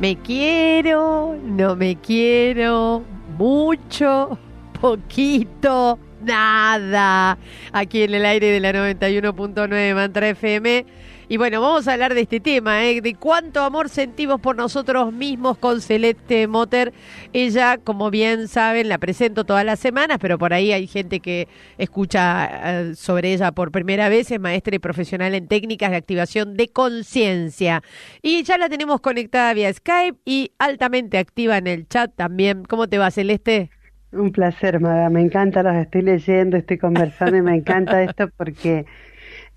Me quiero, no me quiero, mucho, poquito, nada. Aquí en el aire de la 91.9 Mantra FM y bueno, vamos a hablar de este tema, ¿eh? de cuánto amor sentimos por nosotros mismos con Celeste Motter. Ella, como bien saben, la presento todas las semanas, pero por ahí hay gente que escucha eh, sobre ella por primera vez. Es maestra y profesional en técnicas de activación de conciencia. Y ya la tenemos conectada vía Skype y altamente activa en el chat también. ¿Cómo te va, Celeste? Un placer, Maga. Me encanta, los estoy leyendo, estoy conversando y me encanta esto porque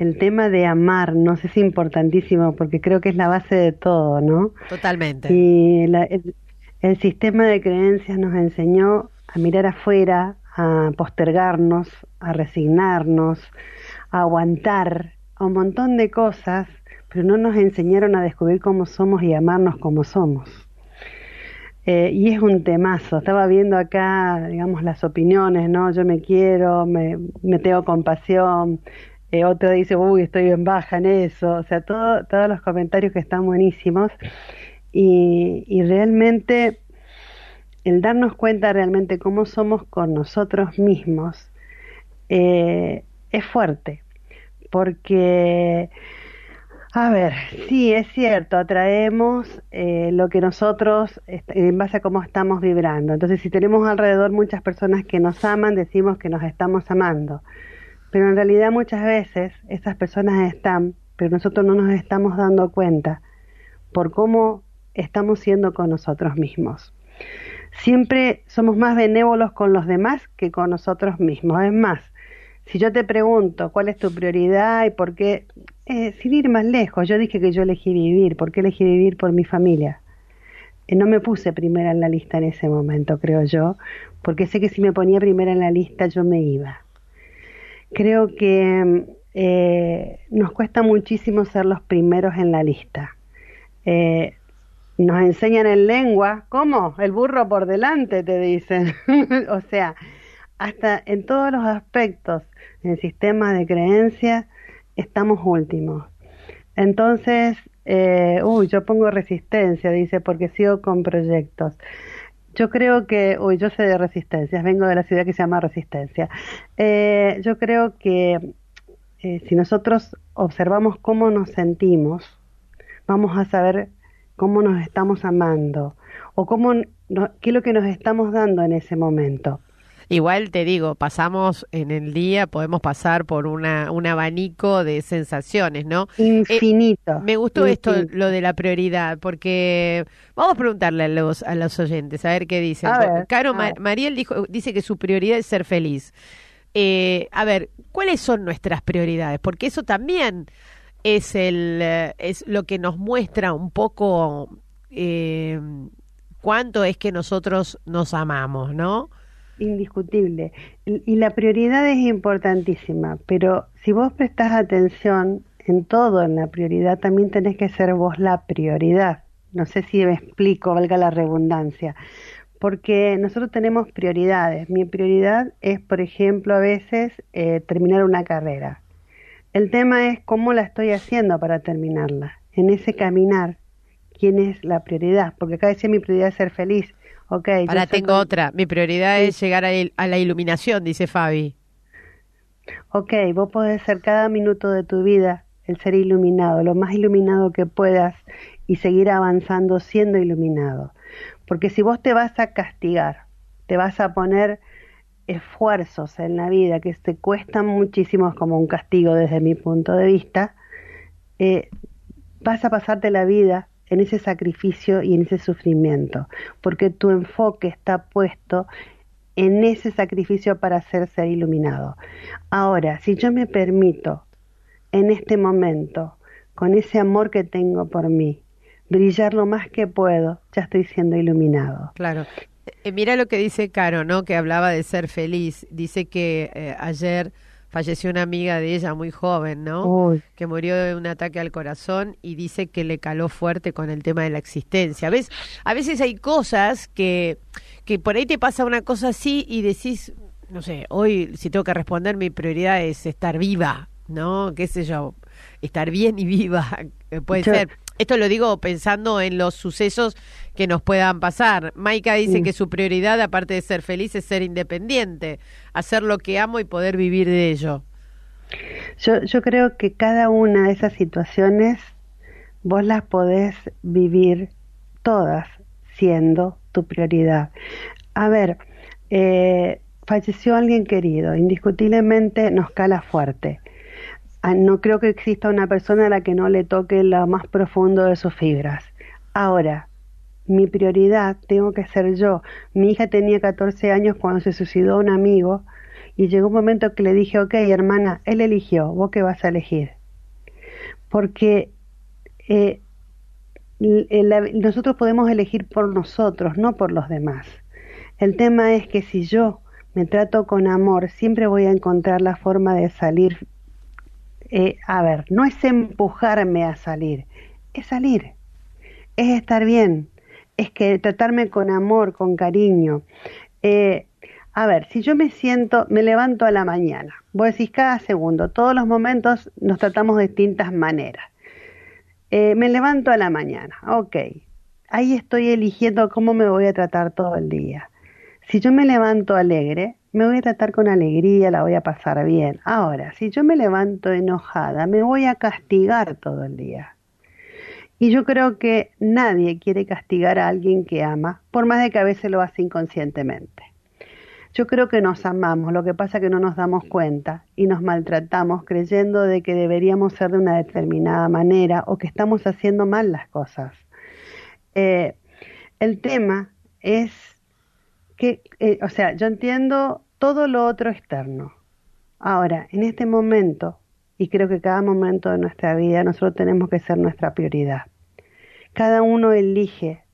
el tema de amar amarnos es importantísimo porque creo que es la base de todo, ¿no? Totalmente. Y el, sistema de creencias nos enseñó a mirar afuera, a postergarnos, a resignarnos, a aguantar, a un montón de cosas, pero no nos enseñaron a descubrir cómo somos y amarnos como somos. Eh, y es un temazo. Estaba viendo acá, digamos, las opiniones, ¿no? Yo me quiero, me, me tengo compasión, eh, otro dice, uy, estoy en baja en eso, o sea, todo, todos los comentarios que están buenísimos y, y realmente el darnos cuenta realmente cómo somos con nosotros mismos eh, es fuerte, porque, a ver, sí, es cierto, atraemos eh, lo que nosotros, en base a cómo estamos vibrando. Entonces, si tenemos alrededor muchas personas que nos aman, decimos que nos estamos amando. Pero en realidad muchas veces esas personas están, pero nosotros no nos estamos dando cuenta por cómo estamos siendo con nosotros mismos. Siempre somos más benévolos con los demás que con nosotros mismos. Es más, si yo te pregunto cuál es tu prioridad y por qué, eh, sin ir más lejos, yo dije que yo elegí vivir, ¿por qué elegí vivir por mi familia? Eh, no me puse primera en la lista en ese momento, creo yo, porque sé que si me ponía primera en la lista yo me iba creo que eh, nos cuesta muchísimo ser los primeros en la lista. Eh, nos enseñan en lengua, ¿cómo? El burro por delante, te dicen. o sea, hasta en todos los aspectos del sistema de creencias estamos últimos. Entonces, eh, uy, yo pongo resistencia, dice, porque sigo con proyectos. Yo creo que, uy, yo sé de resistencias, vengo de la ciudad que se llama Resistencia. Eh, yo creo que eh, si nosotros observamos cómo nos sentimos, vamos a saber cómo nos estamos amando o cómo, qué es lo que nos estamos dando en ese momento. Igual te digo, pasamos en el día, podemos pasar por una, un abanico de sensaciones, ¿no? Infinito. me gustó esto, lo de la prioridad, porque vamos a preguntarle a los, a los oyentes, a ver qué dicen. Caro, Mariel dijo, dice que su prioridad es ser feliz. Eh, a ver, ¿cuáles son nuestras prioridades? Porque eso también es, el, es lo que nos muestra un poco eh, cuánto es que nosotros nos amamos, ¿no? Indiscutible. Y la prioridad es importantísima, pero si vos prestás atención en todo en la prioridad, también tenés que ser vos la prioridad. No sé si me explico, valga la redundancia. Porque nosotros tenemos prioridades. Mi prioridad es, por ejemplo, a veces eh, terminar una carrera. El tema es cómo la estoy haciendo para terminarla. En ese caminar, ¿quién es la prioridad? Porque acá decía mi prioridad es ser feliz Ahora tengo otra. Mi prioridad es llegar a, la iluminación, dice Fabi. Ok, vos podés ser cada minuto de tu vida el ser iluminado, lo más iluminado que puedas y seguir avanzando siendo iluminado. Porque si vos te vas a castigar, te vas a poner esfuerzos en la vida que te cuestan muchísimo como un castigo desde mi punto de vista, eh, vas a pasarte la vida en ese sacrificio y en ese sufrimiento, porque tu enfoque está puesto en ese sacrificio para ser ser iluminado. Ahora, si yo me permito en este momento, con ese amor que tengo por mí, brillar lo más que puedo, ya estoy siendo iluminado. Claro. Eh, mira lo que dice Caro, ¿no? Que hablaba de ser feliz. Dice que eh, ayer falleció una amiga de ella muy joven, ¿no? Que murió de un ataque al corazón y dice que le caló fuerte con el tema de la existencia. ¿Ves? A veces hay cosas que, que por ahí te pasa una cosa así y decís, no sé, hoy si tengo que responder mi prioridad es estar viva, ¿no? ¿Qué sé yo? Estar bien y viva, puede ser. Esto lo digo pensando en los sucesos que nos puedan pasar. Maika dice que su prioridad, aparte de ser feliz, es ser independiente, hacer lo que amo y poder vivir de ello. Yo, yo creo que cada una de esas situaciones vos las podés vivir todas siendo tu prioridad. A ver, eh, falleció alguien querido, indiscutiblemente nos cala fuerte. Ah, no creo que exista una persona a la que no le toque lo más profundo de sus fibras. Ahora, mi prioridad tengo que ser yo. Mi hija tenía 14 años cuando se suicidó un amigo y llegó un momento que le dije, ok, hermana, él eligió, vos qué vas a elegir. Porque eh, nosotros podemos elegir por nosotros, no por los demás. El tema es que si yo me trato con amor, siempre voy a encontrar la forma de salir eh, a ver, no es empujarme a salir, es salir, es estar bien, es que tratarme con amor, con cariño. Eh, a ver, si yo me siento, me levanto a la mañana, vos decís cada segundo, todos los momentos nos tratamos de distintas maneras. Eh, me levanto a la mañana, ok, ahí estoy eligiendo cómo me voy a tratar todo el día. Si yo me levanto alegre, me voy a tratar con alegría, la voy a pasar bien. Ahora, si yo me levanto enojada, me voy a castigar todo el día. Y yo creo que nadie quiere castigar a alguien que ama, por más de que a veces lo hace inconscientemente. Yo creo que nos amamos, lo que pasa es que no nos damos cuenta y nos maltratamos creyendo de que deberíamos ser de una determinada manera o que estamos haciendo mal las cosas. Eh, el tema es que, eh, o sea, yo entiendo todo lo otro externo. Ahora, en este momento, y creo que cada momento de nuestra vida, nosotros tenemos que ser nuestra prioridad. Cada uno elige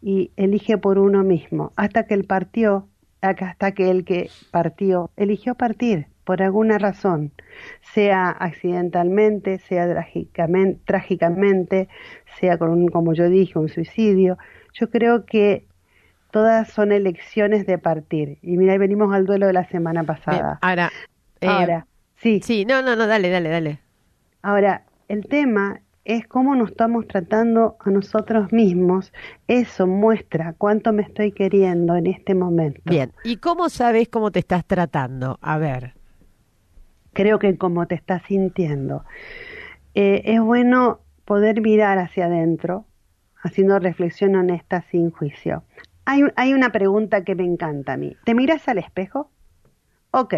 y elige por uno mismo, hasta que él partió, hasta que el que partió eligió partir por alguna razón, sea accidentalmente, sea trágicamente, trágicamente sea con un, como yo dije, un suicidio. Yo creo que todas son elecciones de partir. Y mira, ahí venimos al duelo de la semana pasada. ahora, eh, ahora, sí. Sí, no, no, no, dale, dale, dale. Ahora, el tema es cómo nos estamos tratando a nosotros mismos. Eso muestra cuánto me estoy queriendo en este momento. Bien, ¿y cómo sabes cómo te estás tratando? A ver. Creo que cómo te estás sintiendo. Eh, es bueno poder mirar hacia adentro, haciendo reflexión honesta sin juicio. Hay, una pregunta que me encanta a mí. ¿Te miras al espejo? Ok.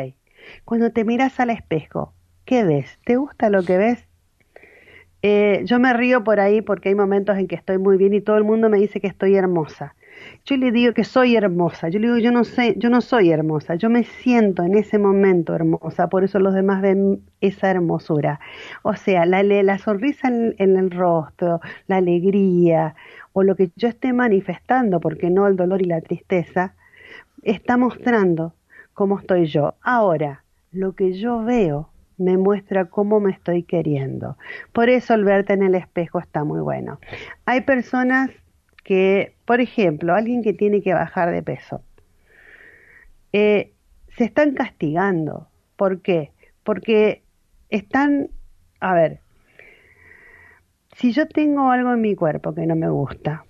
Cuando te miras al espejo, ¿qué ves? ¿Te gusta lo que ves? Eh, yo me río por ahí porque hay momentos en que estoy muy bien y todo el mundo me dice que estoy hermosa. Yo le digo que soy hermosa. Yo le digo, yo no sé, yo no soy hermosa. Yo me siento en ese momento hermosa. Por eso los demás ven esa hermosura. O sea, la, la sonrisa en, en el rostro, la alegría, o lo que yo esté manifestando, porque no el dolor y la tristeza, está mostrando cómo estoy yo. Ahora, lo que yo veo me muestra cómo me estoy queriendo. Por eso el verte en el espejo está muy bueno. Hay personas que, por ejemplo, alguien que tiene que bajar de peso, eh, se están castigando. ¿Por qué? Porque están, a ver, si yo tengo algo en mi cuerpo que no me gusta,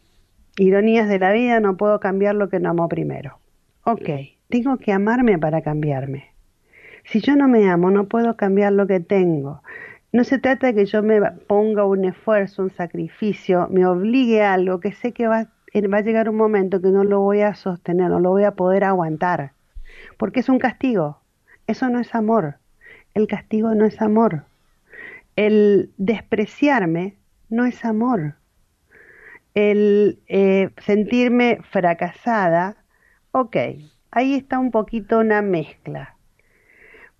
ironías de la vida, no puedo cambiar lo que no amo primero. Ok, tengo que amarme para cambiarme. Si yo no me amo, no puedo cambiar lo que tengo. No se trata de que yo me ponga un esfuerzo, un sacrificio, me obligue a algo que sé que va, va a llegar un momento que no lo voy a sostener, no lo voy a poder aguantar. Porque es un castigo. Eso no es amor. El castigo no es amor. El despreciarme no es amor. El eh, sentirme fracasada, ok, ahí está un poquito una mezcla.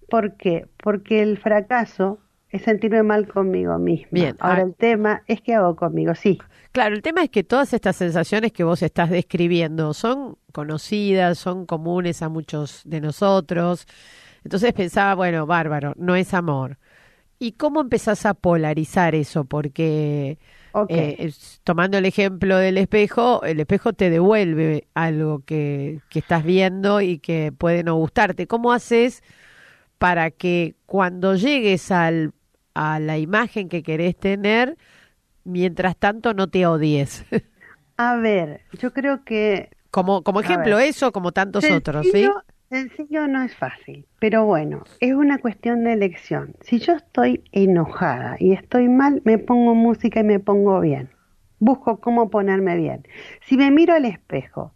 ¿Por qué? Porque el fracaso es sentirme mal conmigo misma. Bien, Ahora ah. el tema es qué hago conmigo, sí. Claro, el tema es que todas estas sensaciones que vos estás describiendo son conocidas, son comunes a muchos de nosotros. Entonces pensaba, bueno, bárbaro, no es amor. ¿Y cómo empezás a polarizar eso? Porque eh, tomando el ejemplo del espejo, el espejo te devuelve algo que, que estás viendo y que puede no gustarte. ¿Cómo haces para que cuando llegues al, a la imagen que querés tener, mientras tanto no te odies? A ver, yo creo que como, como ejemplo ver. eso, como tantos otros, ¿sí? Sencillo- Sencillo no es fácil, pero bueno, es una cuestión de elección. Si yo estoy enojada y estoy mal, me pongo música y me pongo bien. Busco cómo ponerme bien. Si me miro al espejo,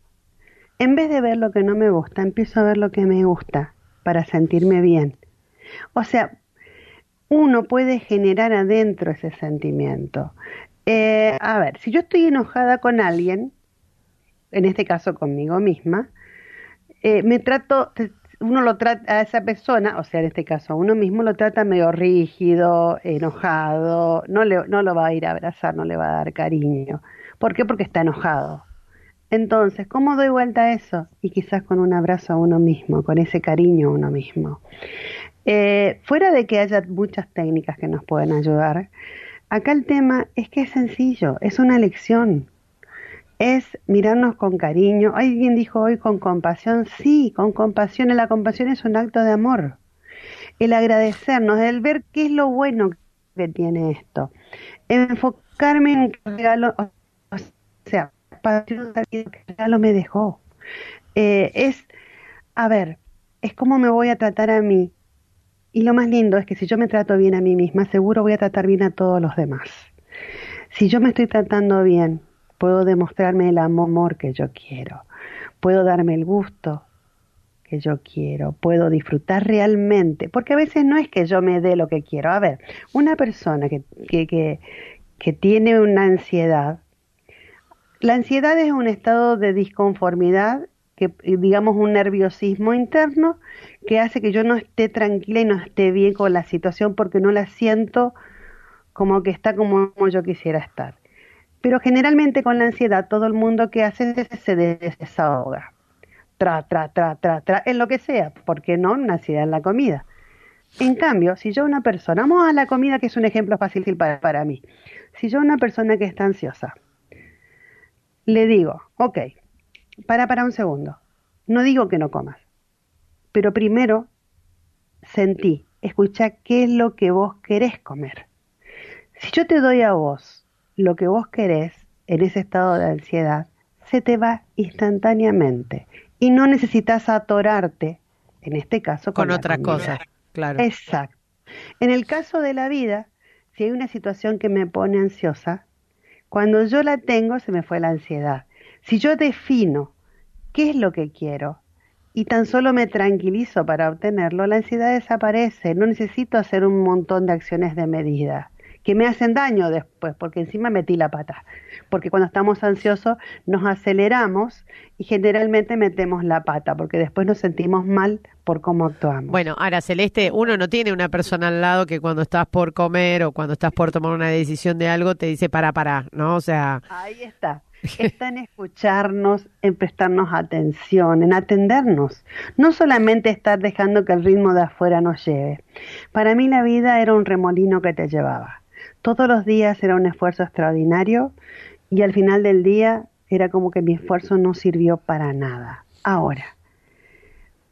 en vez de ver lo que no me gusta, empiezo a ver lo que me gusta para sentirme bien. O sea, uno puede generar adentro ese sentimiento. Eh, a ver, si yo estoy enojada con alguien, en este caso conmigo misma, eh, me trato, uno lo trata a esa persona, o sea, en este caso a uno mismo lo trata medio rígido, enojado, no, le, no lo va a ir a abrazar, no le va a dar cariño. ¿Por qué? Porque está enojado. Entonces, ¿cómo doy vuelta a eso? Y quizás con un abrazo a uno mismo, con ese cariño a uno mismo. Eh, fuera de que haya muchas técnicas que nos pueden ayudar, acá el tema es que es sencillo, es una lección es mirarnos con cariño. Alguien dijo hoy con compasión. Sí, con compasión. La compasión es un acto de amor. El agradecernos, el ver qué es lo bueno que tiene esto. Enfocarme en qué regalo, o sea, qué regalo me dejó. Eh, es, a ver, es cómo me voy a tratar a mí. Y lo más lindo es que si yo me trato bien a mí misma, seguro voy a tratar bien a todos los demás. Si yo me estoy tratando bien, puedo demostrarme el amor que yo quiero, puedo darme el gusto que yo quiero, puedo disfrutar realmente, porque a veces no es que yo me dé lo que quiero. A ver, una persona que, que, que, que tiene una ansiedad, la ansiedad es un estado de disconformidad, que digamos un nerviosismo interno que hace que yo no esté tranquila y no esté bien con la situación porque no la siento como que está como yo quisiera estar. Pero generalmente con la ansiedad todo el mundo que hace se desahoga. Tra, tra, tra, tra, tra, en lo que sea. ¿Por qué no? Una ansiedad en la comida. En cambio, si yo una persona, vamos a la comida que es un ejemplo fácil para, para mí. Si yo una persona que está ansiosa, le digo, ok, para para un segundo. No digo que no comas, pero primero sentí, escucha qué es lo que vos querés comer. Si yo te doy a vos lo que vos querés en ese estado de ansiedad, se te va instantáneamente y no necesitas atorarte, en este caso, con, con otra comida. cosa, claro. Exacto. En el caso de la vida, si hay una situación que me pone ansiosa, cuando yo la tengo se me fue la ansiedad. Si yo defino qué es lo que quiero y tan solo me tranquilizo para obtenerlo, la ansiedad desaparece. No necesito hacer un montón de acciones de medida que me hacen daño después, porque encima metí la pata. Porque cuando estamos ansiosos nos aceleramos y generalmente metemos la pata, porque después nos sentimos mal por cómo actuamos. Bueno, ahora Celeste, uno no tiene una persona al lado que cuando estás por comer o cuando estás por tomar una decisión de algo te dice para, para, ¿no? O sea, Ahí está. Está en escucharnos, en prestarnos atención, en atendernos. No solamente estar dejando que el ritmo de afuera nos lleve. Para mí la vida era un remolino que te llevaba. Todos los días era un esfuerzo extraordinario y al final del día era como que mi esfuerzo no sirvió para nada. Ahora,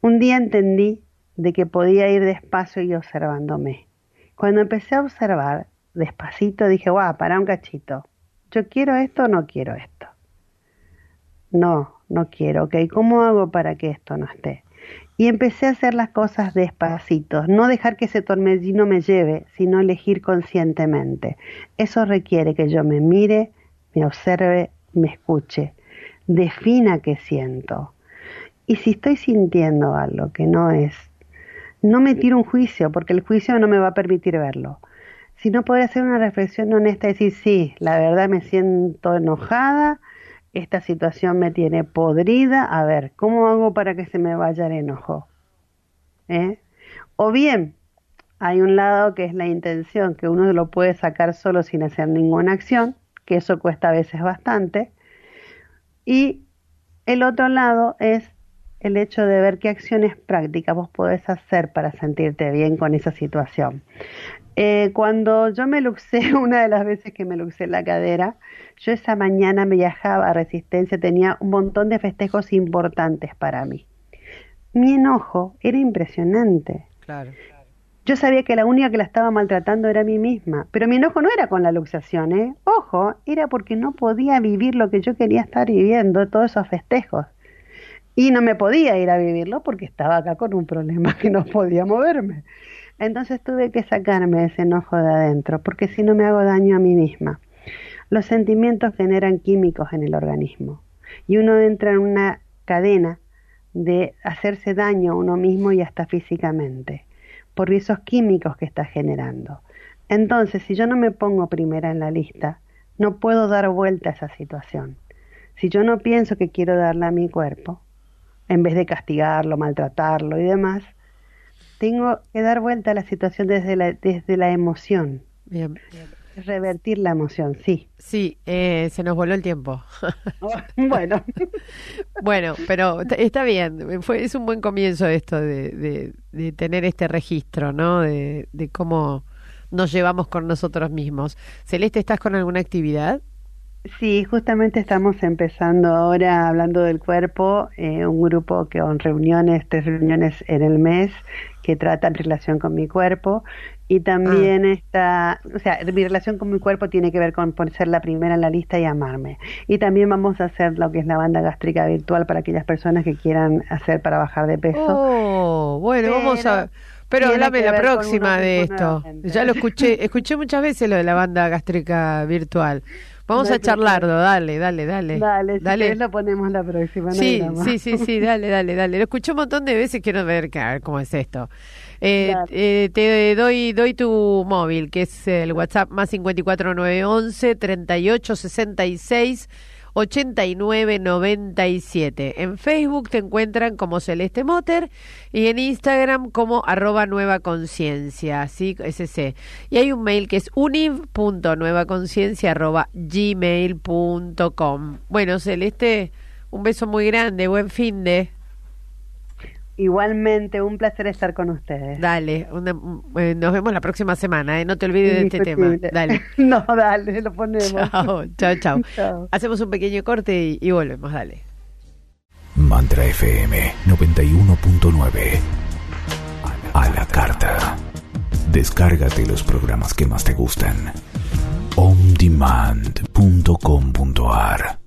un día entendí de que podía ir despacio y observándome. Cuando empecé a observar despacito dije, guau, para un cachito. ¿Yo quiero esto o no quiero esto? No, no quiero, ok. ¿Cómo hago para que esto no esté? Y empecé a hacer las cosas despacito, no dejar que ese torbellino me lleve, sino elegir conscientemente. Eso requiere que yo me mire, me observe, me escuche, defina qué siento. Y si estoy sintiendo algo que no es, no me tiro un juicio, porque el juicio no me va a permitir verlo sino poder hacer una reflexión honesta y decir, sí, la verdad me siento enojada, esta situación me tiene podrida, a ver, ¿cómo hago para que se me vaya el enojo? ¿Eh? O bien, hay un lado que es la intención, que uno lo puede sacar solo sin hacer ninguna acción, que eso cuesta a veces bastante. Y el otro lado es el hecho de ver qué acciones prácticas vos podés hacer para sentirte bien con esa situación. Eh, cuando yo me luxé, una de las veces que me luxé la cadera, yo esa mañana me viajaba a Resistencia, tenía un montón de festejos importantes para mí. Mi enojo era impresionante. Claro. Yo sabía que la única que la estaba maltratando era a mí misma, pero mi enojo no era con la luxación, ¿eh? Ojo, era porque no podía vivir lo que yo quería estar viviendo, todos esos festejos. Y no me podía ir a vivirlo porque estaba acá con un problema que no podía moverme. Entonces tuve que sacarme ese enojo de adentro, porque si no me hago daño a mí misma. Los sentimientos generan químicos en el organismo y uno entra en una cadena de hacerse daño a uno mismo y hasta físicamente por esos químicos que está generando. Entonces, si yo no me pongo primera en la lista, no puedo dar vuelta a esa situación. Si yo no pienso que quiero darle a mi cuerpo, en vez de castigarlo, maltratarlo y demás, tengo que dar vuelta a la situación desde la, desde la emoción. Bien. Revertir la emoción, sí. Sí, eh, se nos voló el tiempo. bueno. bueno, pero está bien. Fue, es un buen comienzo esto de, de, tener este registro, ¿no? De, de cómo nos llevamos con nosotros mismos. Celeste, ¿estás con alguna actividad? Sí, justamente estamos empezando ahora hablando del cuerpo, eh, un grupo que con reuniones, tres reuniones en el mes que tratan relación con mi cuerpo y también ah. está, o sea, mi relación con mi cuerpo tiene que ver con ser la primera en la lista y amarme. Y también vamos a hacer lo que es la banda gástrica virtual para aquellas personas que quieran hacer para bajar de peso. Oh, bueno, vamos a... Pero háblame la próxima de esto. Ya lo escuché, escuché muchas veces lo de la banda gástrica virtual. Vamos a charlarlo, dale, dale, dale. Dale, si dale. lo ponemos la próxima. sí, sí, sí, sí, dale, dale, dale. Lo escuché un montón de veces, quiero ver, cómo es esto. Eh, eh, te doy doy tu móvil, que es el WhatsApp más 54911 3866 8997. En Facebook te encuentran como Celeste Moter y en Instagram como arroba nueva conciencia, ¿sí? SC. Y hay un mail que es univ.nuevaconciencia arroba gmail.com. Bueno, Celeste, un beso muy grande, buen fin de... Igualmente, un placer estar con ustedes. Dale, eh, nos vemos la próxima semana, ¿eh? no te olvides de este tema. Dale. no, dale, lo ponemos. Chao, chao, chao. Hacemos un pequeño corte y, volvemos, dale. Mantra FM 91.9 A la carta. Descárgate los programas que más te gustan. ondemand.com.ar